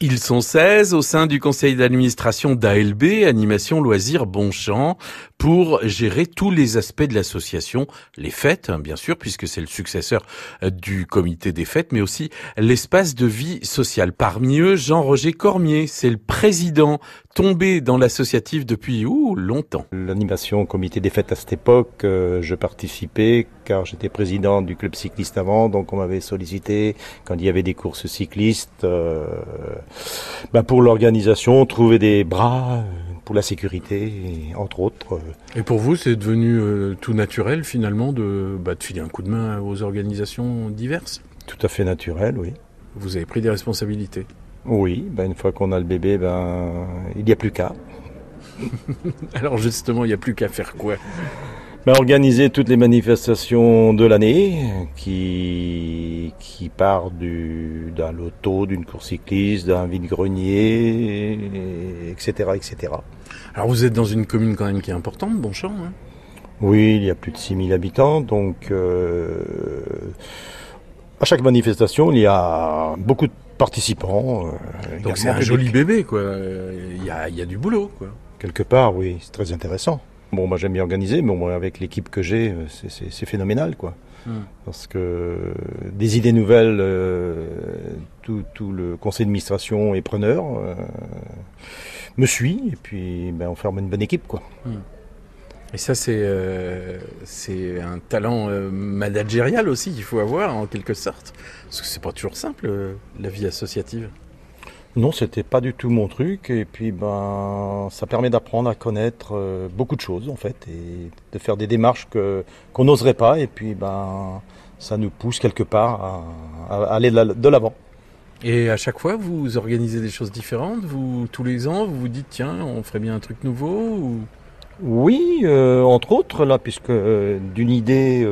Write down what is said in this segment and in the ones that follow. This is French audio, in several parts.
Ils sont 16 au sein du conseil d'administration d'ALB, Animation Loisirs Bonchamp, pour gérer tous les aspects de l'association, les fêtes, hein, bien sûr, puisque c'est le successeur euh, du comité des fêtes, mais aussi l'espace de vie sociale. Parmi eux, Jean-Roger Cormier, c'est le président, tombé dans l'associatif depuis ouh, longtemps. L'animation comité des fêtes à cette époque, euh, je participais car j'étais président du club cycliste avant, donc on m'avait sollicité quand il y avait des courses cyclistes. Euh, bah pour l'organisation, trouver des bras pour la sécurité, entre autres. Et pour vous, c'est devenu euh, tout naturel finalement de, bah, de filer un coup de main aux organisations diverses? Tout à fait naturel, oui. Vous avez pris des responsabilités? Oui, bah une fois qu'on a le bébé, ben, il n'y a plus qu'à. Alors justement, il n'y a plus qu'à faire quoi? Ben, Organiser toutes les manifestations de l'année qui, qui part d'un loto, d'une course cycliste, d'un vide-grenier, etc., etc. Alors vous êtes dans une commune quand même qui est importante, Bonchamp hein Oui, il y a plus de 6000 habitants, donc euh, à chaque manifestation, il y a beaucoup de participants. Euh, donc c'est un joli bébé, quoi. Il y a, il y a du boulot, quoi. Quelque part, oui, c'est très intéressant. Bon, moi j'aime bien organiser, mais bon, avec l'équipe que j'ai, euh, c'est phénoménal, quoi. Hmm. Parce que des idées nouvelles, euh, tout, tout, le conseil d'administration est preneur, euh, me suit, et puis ben, on forme une bonne équipe, quoi. Hmm. Et ça, c'est euh, un talent euh, managérial aussi qu'il faut avoir, en quelque sorte. Parce que c'est pas toujours simple, la vie associative. Non, c'était pas du tout mon truc. Et puis, ben, ça permet d'apprendre à connaître euh, beaucoup de choses, en fait, et de faire des démarches que qu'on n'oserait pas. Et puis, ben, ça nous pousse quelque part à, aller de l'avant. Et à chaque fois, vous organisez des choses différentes. Vous tous les ans, vous vous dites tiens, on ferait bien un truc nouveau. Oui, euh, entre autres là, puisque euh, d'une idée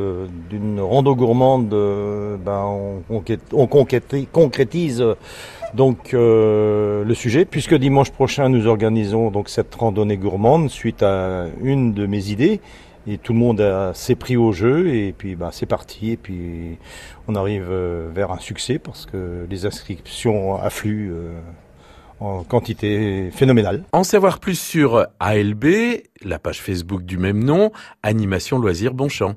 d'une rando gourmande, ben, on, on, concrétise donc euh, le sujet, puisque dimanche prochain nous organisons donc cette randonnée gourmande suite à une de mes idées et tout le monde s'est pris au jeu et puis bah, c'est parti et puis on arrive euh, vers un succès parce que les inscriptions affluent euh, en quantité phénoménale. En savoir plus sur ALB, la page Facebook du même nom, Animation Loisirs Bonchamp.